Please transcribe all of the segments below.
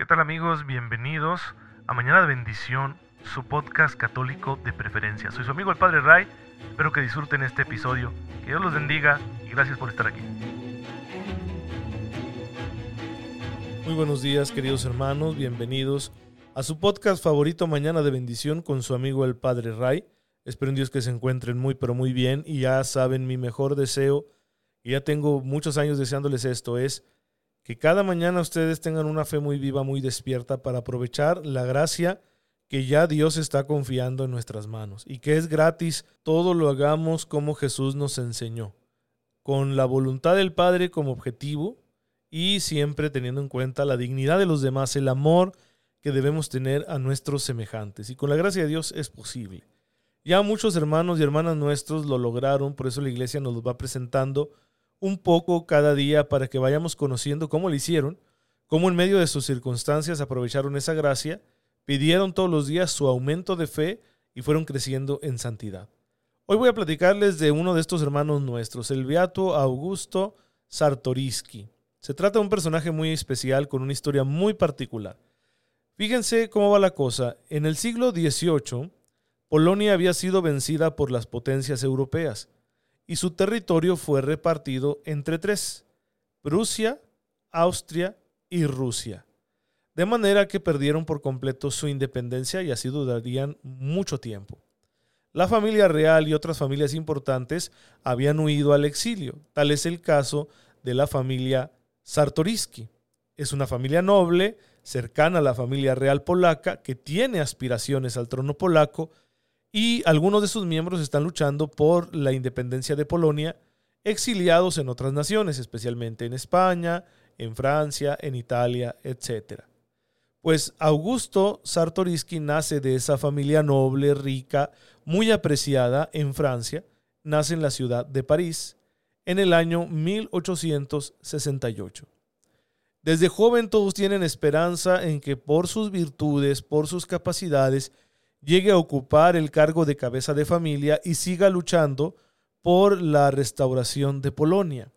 ¿Qué tal amigos? Bienvenidos a Mañana de Bendición, su podcast católico de preferencia. Soy su amigo el Padre Ray, espero que disfruten este episodio. Que Dios los bendiga y gracias por estar aquí. Muy buenos días queridos hermanos, bienvenidos a su podcast favorito Mañana de Bendición con su amigo el Padre Ray. Espero en Dios que se encuentren muy pero muy bien y ya saben mi mejor deseo, y ya tengo muchos años deseándoles esto, es que cada mañana ustedes tengan una fe muy viva, muy despierta para aprovechar la gracia que ya Dios está confiando en nuestras manos y que es gratis, todo lo hagamos como Jesús nos enseñó, con la voluntad del Padre como objetivo y siempre teniendo en cuenta la dignidad de los demás, el amor que debemos tener a nuestros semejantes. Y con la gracia de Dios es posible. Ya muchos hermanos y hermanas nuestros lo lograron, por eso la iglesia nos los va presentando un poco cada día para que vayamos conociendo cómo lo hicieron, cómo en medio de sus circunstancias aprovecharon esa gracia, pidieron todos los días su aumento de fe y fueron creciendo en santidad. Hoy voy a platicarles de uno de estos hermanos nuestros, el beato Augusto Sartoriski. Se trata de un personaje muy especial con una historia muy particular. Fíjense cómo va la cosa. En el siglo XVIII, Polonia había sido vencida por las potencias europeas y su territorio fue repartido entre tres, Prusia, Austria y Rusia. De manera que perdieron por completo su independencia y así durarían mucho tiempo. La familia real y otras familias importantes habían huido al exilio. Tal es el caso de la familia Sartoriski. Es una familia noble, cercana a la familia real polaca, que tiene aspiraciones al trono polaco y algunos de sus miembros están luchando por la independencia de Polonia, exiliados en otras naciones, especialmente en España, en Francia, en Italia, etc. Pues Augusto Sartoriski nace de esa familia noble, rica, muy apreciada en Francia, nace en la ciudad de París en el año 1868. Desde joven todos tienen esperanza en que por sus virtudes, por sus capacidades, llegue a ocupar el cargo de cabeza de familia y siga luchando por la restauración de Polonia.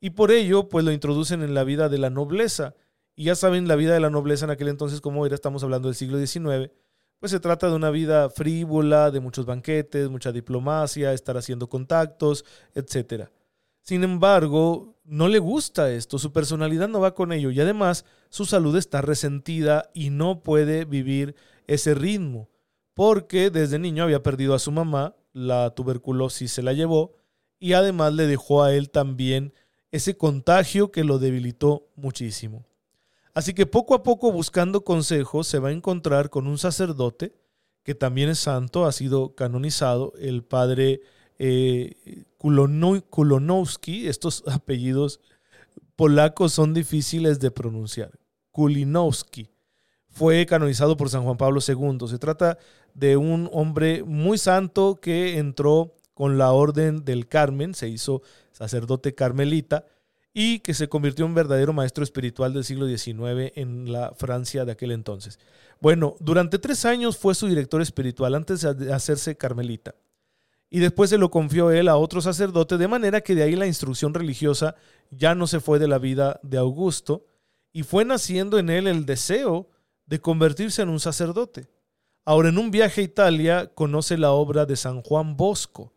Y por ello, pues lo introducen en la vida de la nobleza. Y ya saben, la vida de la nobleza en aquel entonces, como era, estamos hablando del siglo XIX, pues se trata de una vida frívola, de muchos banquetes, mucha diplomacia, estar haciendo contactos, etc. Sin embargo, no le gusta esto, su personalidad no va con ello y además su salud está resentida y no puede vivir ese ritmo porque desde niño había perdido a su mamá, la tuberculosis se la llevó y además le dejó a él también ese contagio que lo debilitó muchísimo. Así que poco a poco buscando consejos se va a encontrar con un sacerdote que también es santo, ha sido canonizado, el padre eh, Kulonowski, estos apellidos polacos son difíciles de pronunciar, Kulinowski fue canonizado por San Juan Pablo II. Se trata de un hombre muy santo que entró con la orden del Carmen, se hizo sacerdote carmelita y que se convirtió en verdadero maestro espiritual del siglo XIX en la Francia de aquel entonces. Bueno, durante tres años fue su director espiritual antes de hacerse carmelita. Y después se lo confió él a otro sacerdote, de manera que de ahí la instrucción religiosa ya no se fue de la vida de Augusto, y fue naciendo en él el deseo de convertirse en un sacerdote. Ahora, en un viaje a Italia, conoce la obra de San Juan Bosco,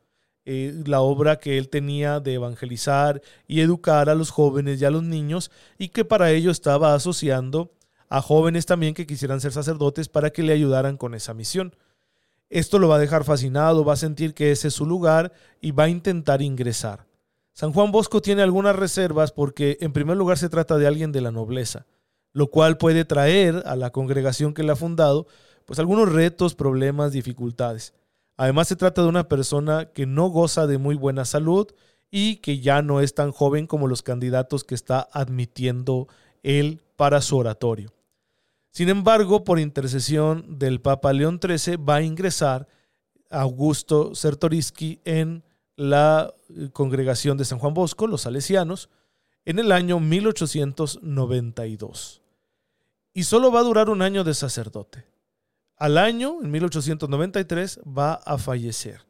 eh, la obra que él tenía de evangelizar y educar a los jóvenes y a los niños, y que para ello estaba asociando a jóvenes también que quisieran ser sacerdotes para que le ayudaran con esa misión. Esto lo va a dejar fascinado, va a sentir que ese es su lugar y va a intentar ingresar. San Juan Bosco tiene algunas reservas porque en primer lugar se trata de alguien de la nobleza lo cual puede traer a la congregación que le ha fundado pues algunos retos, problemas, dificultades. Además se trata de una persona que no goza de muy buena salud y que ya no es tan joven como los candidatos que está admitiendo él para su oratorio. Sin embargo, por intercesión del Papa León XIII va a ingresar Augusto Sertoriski en la eh, congregación de San Juan Bosco, los salesianos, en el año 1892 y solo va a durar un año de sacerdote. Al año, en 1893, va a fallecer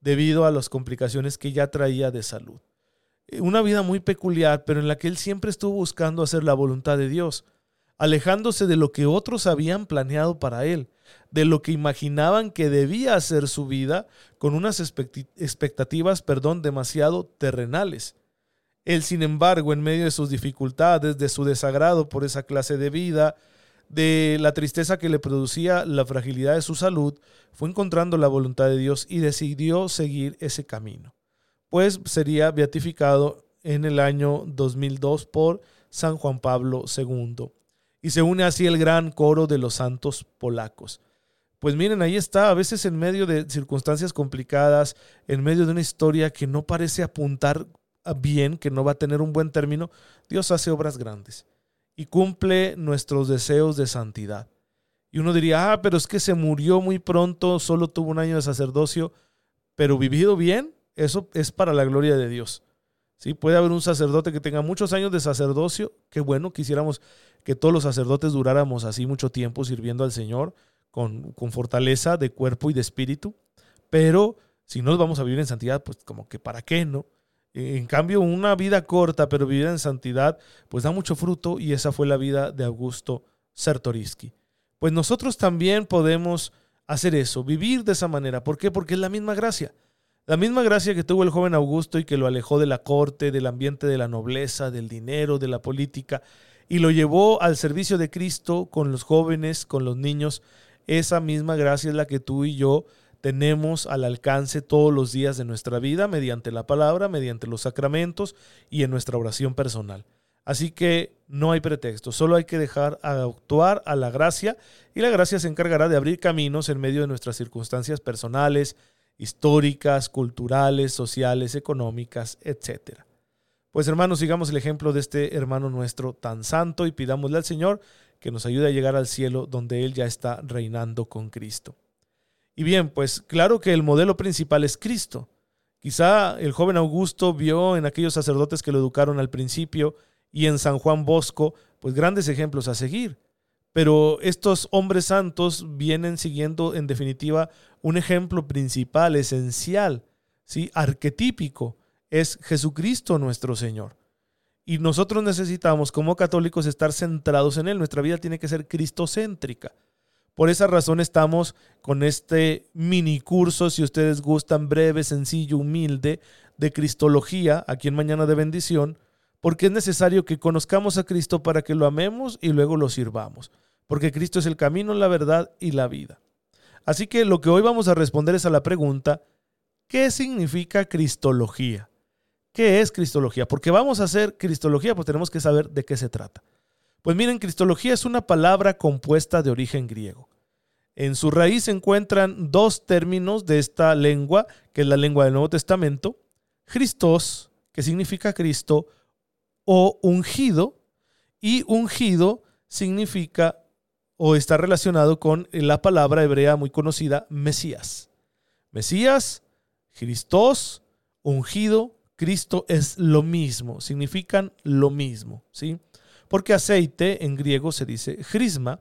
debido a las complicaciones que ya traía de salud. Eh, una vida muy peculiar, pero en la que él siempre estuvo buscando hacer la voluntad de Dios. alejándose de lo que otros habían planeado para él, de lo que imaginaban que debía ser su vida, con unas expectativas, perdón, demasiado terrenales. Él, sin embargo, en medio de sus dificultades, de su desagrado por esa clase de vida, de la tristeza que le producía la fragilidad de su salud, fue encontrando la voluntad de Dios y decidió seguir ese camino. Pues sería beatificado en el año 2002 por San Juan Pablo II. Y se une así el gran coro de los santos polacos. Pues miren, ahí está, a veces en medio de circunstancias complicadas, en medio de una historia que no parece apuntar bien, que no va a tener un buen término, Dios hace obras grandes y cumple nuestros deseos de santidad. Y uno diría, ah, pero es que se murió muy pronto, solo tuvo un año de sacerdocio, pero vivido bien, eso es para la gloria de Dios. ¿Sí? Puede haber un sacerdote que tenga muchos años de sacerdocio, qué bueno, quisiéramos que todos los sacerdotes duráramos así mucho tiempo sirviendo al Señor con, con fortaleza de cuerpo y de espíritu, pero si no vamos a vivir en santidad, pues como que para qué, ¿no? En cambio, una vida corta, pero vivida en santidad, pues da mucho fruto y esa fue la vida de Augusto Sertoriski. Pues nosotros también podemos hacer eso, vivir de esa manera. ¿Por qué? Porque es la misma gracia. La misma gracia que tuvo el joven Augusto y que lo alejó de la corte, del ambiente de la nobleza, del dinero, de la política, y lo llevó al servicio de Cristo con los jóvenes, con los niños. Esa misma gracia es la que tú y yo tenemos al alcance todos los días de nuestra vida mediante la palabra, mediante los sacramentos y en nuestra oración personal. Así que no hay pretexto, solo hay que dejar actuar a la gracia y la gracia se encargará de abrir caminos en medio de nuestras circunstancias personales, históricas, culturales, sociales, económicas, etc. Pues hermanos, sigamos el ejemplo de este hermano nuestro tan santo y pidámosle al Señor que nos ayude a llegar al cielo donde Él ya está reinando con Cristo. Y bien, pues claro que el modelo principal es Cristo. Quizá el joven Augusto vio en aquellos sacerdotes que lo educaron al principio y en San Juan Bosco, pues grandes ejemplos a seguir. Pero estos hombres santos vienen siguiendo en definitiva un ejemplo principal, esencial, ¿sí? arquetípico, es Jesucristo nuestro Señor. Y nosotros necesitamos como católicos estar centrados en Él. Nuestra vida tiene que ser cristocéntrica. Por esa razón estamos con este mini curso, si ustedes gustan, breve, sencillo, humilde, de Cristología, aquí en Mañana de Bendición, porque es necesario que conozcamos a Cristo para que lo amemos y luego lo sirvamos, porque Cristo es el camino, la verdad y la vida. Así que lo que hoy vamos a responder es a la pregunta, ¿qué significa Cristología? ¿Qué es Cristología? Porque vamos a hacer Cristología, pues tenemos que saber de qué se trata. Pues miren, Cristología es una palabra compuesta de origen griego. En su raíz se encuentran dos términos de esta lengua, que es la lengua del Nuevo Testamento, Christos, que significa Cristo, o ungido, y ungido significa o está relacionado con la palabra hebrea muy conocida, Mesías. Mesías, Christos, ungido, Cristo es lo mismo, significan lo mismo, ¿sí? Porque aceite en griego se dice crisma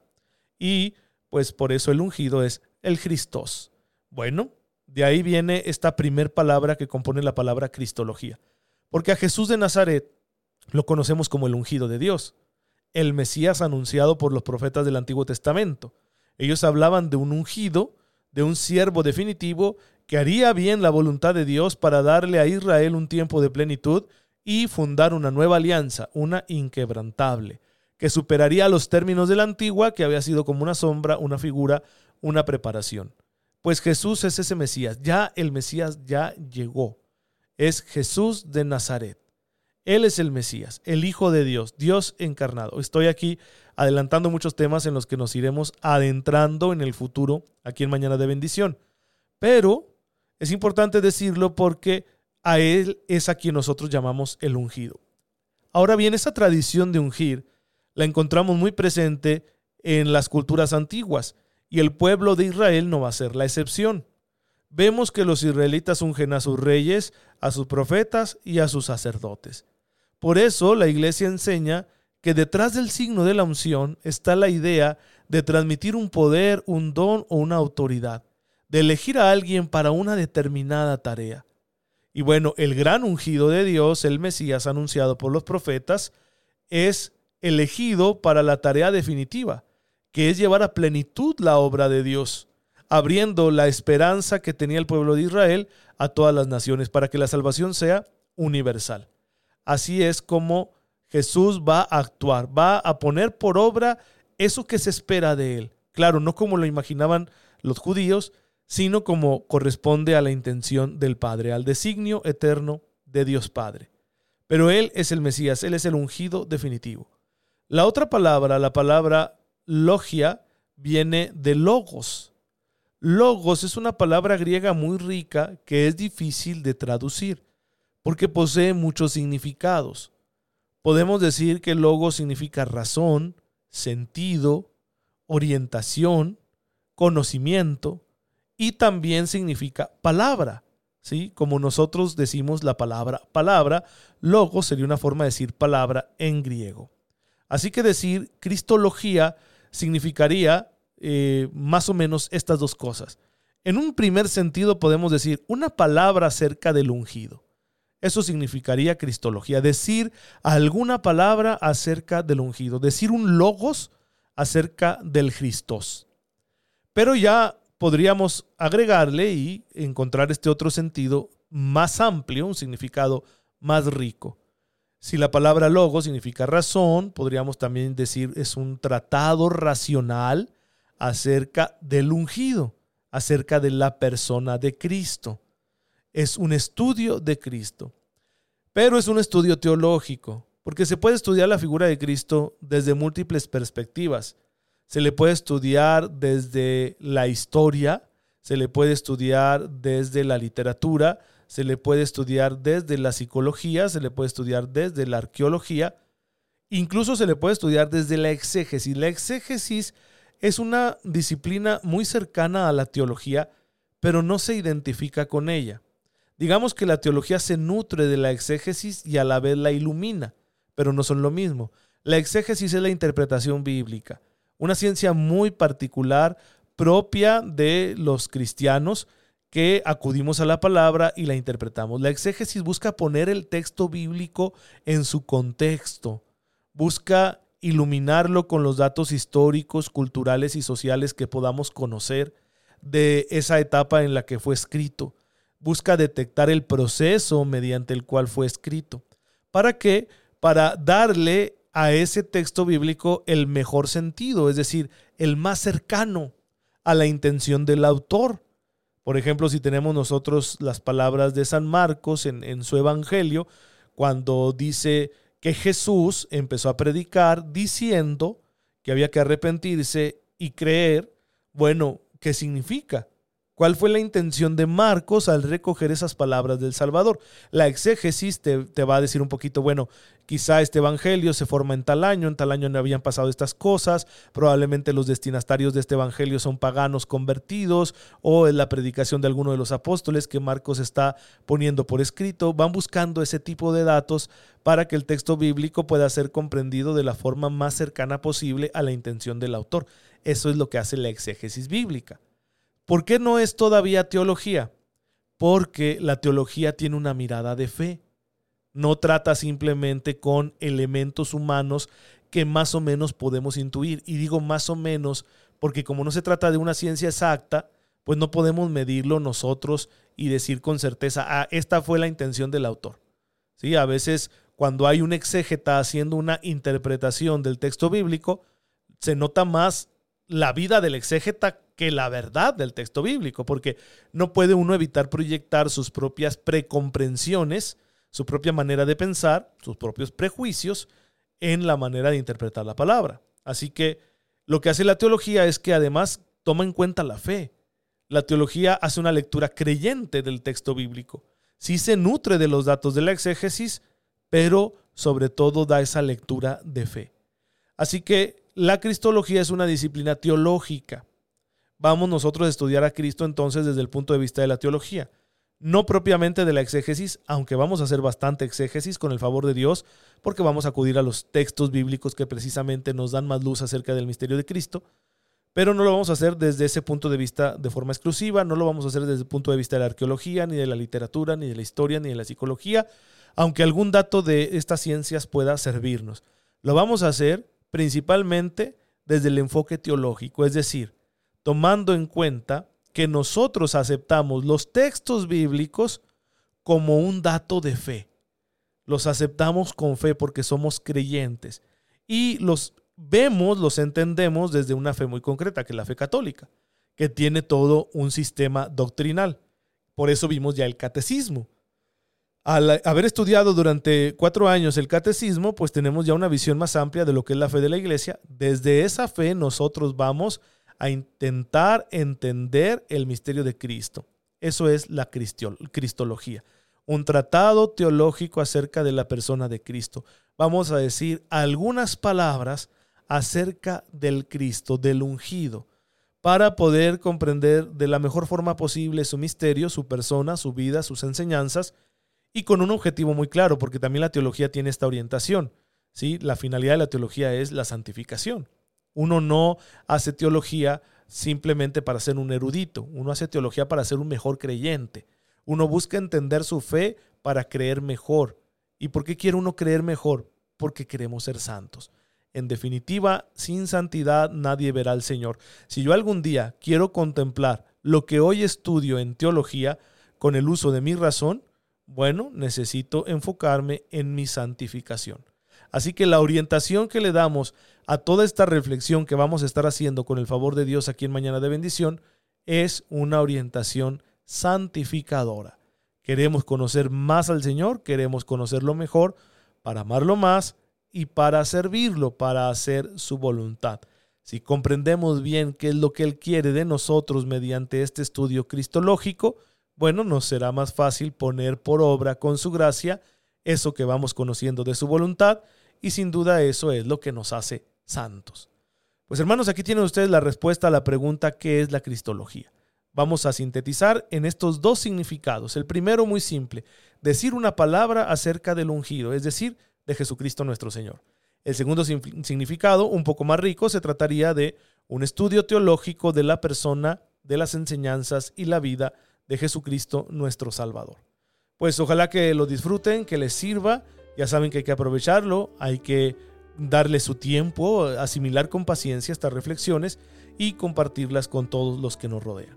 y pues por eso el ungido es el Christos. Bueno, de ahí viene esta primer palabra que compone la palabra Cristología, porque a Jesús de Nazaret lo conocemos como el ungido de Dios, el Mesías anunciado por los profetas del Antiguo Testamento. Ellos hablaban de un ungido, de un siervo definitivo que haría bien la voluntad de Dios para darle a Israel un tiempo de plenitud y fundar una nueva alianza, una inquebrantable, que superaría los términos de la antigua, que había sido como una sombra, una figura, una preparación. Pues Jesús es ese Mesías, ya el Mesías ya llegó. Es Jesús de Nazaret. Él es el Mesías, el Hijo de Dios, Dios encarnado. Estoy aquí adelantando muchos temas en los que nos iremos adentrando en el futuro, aquí en Mañana de Bendición. Pero es importante decirlo porque a Él es a quien nosotros llamamos el ungido. Ahora bien, esa tradición de ungir la encontramos muy presente en las culturas antiguas y el pueblo de Israel no va a ser la excepción. Vemos que los israelitas ungen a sus reyes, a sus profetas y a sus sacerdotes. Por eso la iglesia enseña que detrás del signo de la unción está la idea de transmitir un poder, un don o una autoridad, de elegir a alguien para una determinada tarea. Y bueno, el gran ungido de Dios, el Mesías anunciado por los profetas, es elegido para la tarea definitiva, que es llevar a plenitud la obra de Dios, abriendo la esperanza que tenía el pueblo de Israel a todas las naciones para que la salvación sea universal. Así es como Jesús va a actuar, va a poner por obra eso que se espera de él. Claro, no como lo imaginaban los judíos, sino como corresponde a la intención del Padre, al designio eterno de Dios Padre. Pero Él es el Mesías, Él es el ungido definitivo. La otra palabra, la palabra logia, viene de logos. Logos es una palabra griega muy rica que es difícil de traducir porque posee muchos significados. Podemos decir que logos significa razón, sentido, orientación, conocimiento y también significa palabra. ¿sí? Como nosotros decimos la palabra palabra, logo sería una forma de decir palabra en griego. Así que decir cristología significaría eh, más o menos estas dos cosas. En un primer sentido podemos decir una palabra acerca del ungido. Eso significaría cristología, decir alguna palabra acerca del ungido, decir un logos acerca del Cristos. Pero ya podríamos agregarle y encontrar este otro sentido más amplio, un significado más rico. Si la palabra logo significa razón, podríamos también decir es un tratado racional acerca del ungido, acerca de la persona de Cristo. Es un estudio de Cristo, pero es un estudio teológico, porque se puede estudiar la figura de Cristo desde múltiples perspectivas se le puede estudiar desde la historia, se le puede estudiar desde la literatura, se le puede estudiar desde la psicología, se le puede estudiar desde la arqueología, incluso se le puede estudiar desde la exégesis. La exégesis es una disciplina muy cercana a la teología, pero no se identifica con ella. Digamos que la teología se nutre de la exégesis y a la vez la ilumina, pero no son lo mismo. La exégesis es la interpretación bíblica una ciencia muy particular propia de los cristianos que acudimos a la palabra y la interpretamos. La exégesis busca poner el texto bíblico en su contexto, busca iluminarlo con los datos históricos, culturales y sociales que podamos conocer de esa etapa en la que fue escrito. Busca detectar el proceso mediante el cual fue escrito. ¿Para qué? Para darle a ese texto bíblico el mejor sentido, es decir, el más cercano a la intención del autor. Por ejemplo, si tenemos nosotros las palabras de San Marcos en, su Evangelio, cuando dice que Jesús empezó a predicar diciendo que había que arrepentirse y creer, bueno, ¿qué significa? ¿Cuál fue la intención de Marcos al recoger esas palabras del Salvador? La exégesis te, va a decir un poquito, bueno, quizá este evangelio se forma en tal año, en tal año no habían pasado estas cosas, probablemente los destinatarios de este evangelio son paganos convertidos o en la predicación de alguno de los apóstoles que Marcos está poniendo por escrito. Van buscando ese tipo de datos para que el texto bíblico pueda ser comprendido de la forma más cercana posible a la intención del autor. Eso es lo que hace la exégesis bíblica. ¿Por qué no es todavía teología? Porque la teología tiene una mirada de fe. No trata simplemente con elementos humanos que más o menos podemos intuir. Y digo más o menos porque como no se trata de una ciencia exacta, pues no podemos medirlo nosotros y decir con certeza, ah, esta fue la intención del autor. ¿Sí? A veces cuando hay un exégeta haciendo una interpretación del texto bíblico, se nota más la vida del exégeta que la verdad del texto bíblico, porque no puede uno evitar proyectar sus propias precomprensiones, su propia manera de pensar, sus propios prejuicios en la manera de interpretar la palabra. Así que lo que hace la teología es que además toma en cuenta la fe. La teología hace una lectura creyente del texto bíblico. Sí se nutre de los datos de la exégesis, pero sobre todo da esa lectura de fe. Así que la cristología es una disciplina teológica vamos nosotros a estudiar a Cristo entonces desde el punto de vista de la teología. No propiamente de la exégesis, aunque vamos a hacer bastante exégesis con el favor de Dios, porque vamos a acudir a los textos bíblicos que precisamente nos dan más luz acerca del misterio de Cristo, pero no lo vamos a hacer desde ese punto de vista de forma exclusiva, no lo vamos a hacer desde el punto de vista de la arqueología, ni de la literatura, ni de la historia, ni de la psicología, aunque algún dato de estas ciencias pueda servirnos. Lo vamos a hacer principalmente desde el enfoque teológico, es decir, tomando en cuenta que nosotros aceptamos los textos bíblicos como un dato de fe. Los aceptamos con fe porque somos creyentes y los vemos, los entendemos desde una fe muy concreta, que es la fe católica, que tiene todo un sistema doctrinal. Por eso vimos ya el catecismo. Al haber estudiado durante cuatro años el catecismo, pues tenemos ya una visión más amplia de lo que es la fe de la iglesia. Desde esa fe nosotros vamos a intentar entender el misterio de Cristo. Eso es la cristología, un tratado teológico acerca de la persona de Cristo. Vamos a decir algunas palabras acerca del Cristo, del ungido, para poder comprender de la mejor forma posible su misterio, su persona, su vida, sus enseñanzas, y con un objetivo muy claro, porque también la teología tiene esta orientación. ¿sí? La finalidad de la teología es la santificación. Uno no hace teología simplemente para ser un erudito, uno hace teología para ser un mejor creyente. Uno busca entender su fe para creer mejor. ¿Y por qué quiere uno creer mejor? Porque queremos ser santos. En definitiva, sin santidad nadie verá al Señor. Si yo algún día quiero contemplar lo que hoy estudio en teología con el uso de mi razón, bueno, necesito enfocarme en mi santificación. Así que la orientación que le damos a toda esta reflexión que vamos a estar haciendo con el favor de Dios aquí en Mañana de Bendición es una orientación santificadora. Queremos conocer más al Señor, queremos conocerlo mejor para amarlo más y para servirlo, para hacer su voluntad. Si comprendemos bien qué es lo que Él quiere de nosotros mediante este estudio cristológico, bueno, nos será más fácil poner por obra con su gracia eso que vamos conociendo de su voluntad y sin duda eso es lo que nos hace santos. Pues hermanos, aquí tienen ustedes la respuesta a la pregunta ¿qué es la cristología? Vamos a sintetizar en estos dos significados. El primero muy simple, decir una palabra acerca del ungido, es decir, de Jesucristo nuestro Señor. El segundo significado, un poco más rico, se trataría de un estudio teológico de la persona, de las enseñanzas y la vida de Jesucristo nuestro Salvador. Pues ojalá que lo disfruten, que les sirva ya saben que hay que aprovecharlo, hay que darle su tiempo, asimilar con paciencia estas reflexiones y compartirlas con todos los que nos rodean.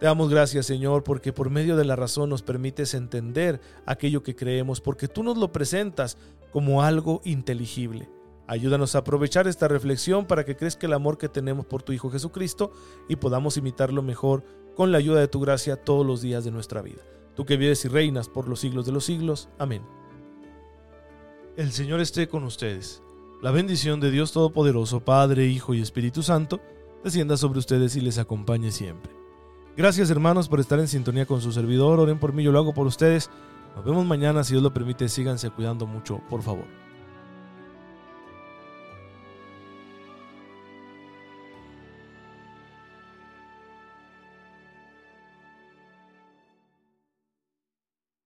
Te damos gracias, Señor, porque por medio de la razón nos permites entender aquello que creemos, porque tú nos lo presentas como algo inteligible. Ayúdanos a aprovechar esta reflexión para que crezca el amor que tenemos por tu Hijo Jesucristo y podamos imitarlo mejor con la ayuda de tu gracia todos los días de nuestra vida. Tú que vives y reinas por los siglos de los siglos. Amén. El Señor esté con ustedes. La bendición de Dios Todopoderoso, Padre, Hijo y Espíritu Santo, descienda sobre ustedes y les acompañe siempre. Gracias hermanos por estar en sintonía con su servidor. Oren por mí, yo lo hago por ustedes. Nos vemos mañana, si Dios lo permite. Síganse cuidando mucho, por favor.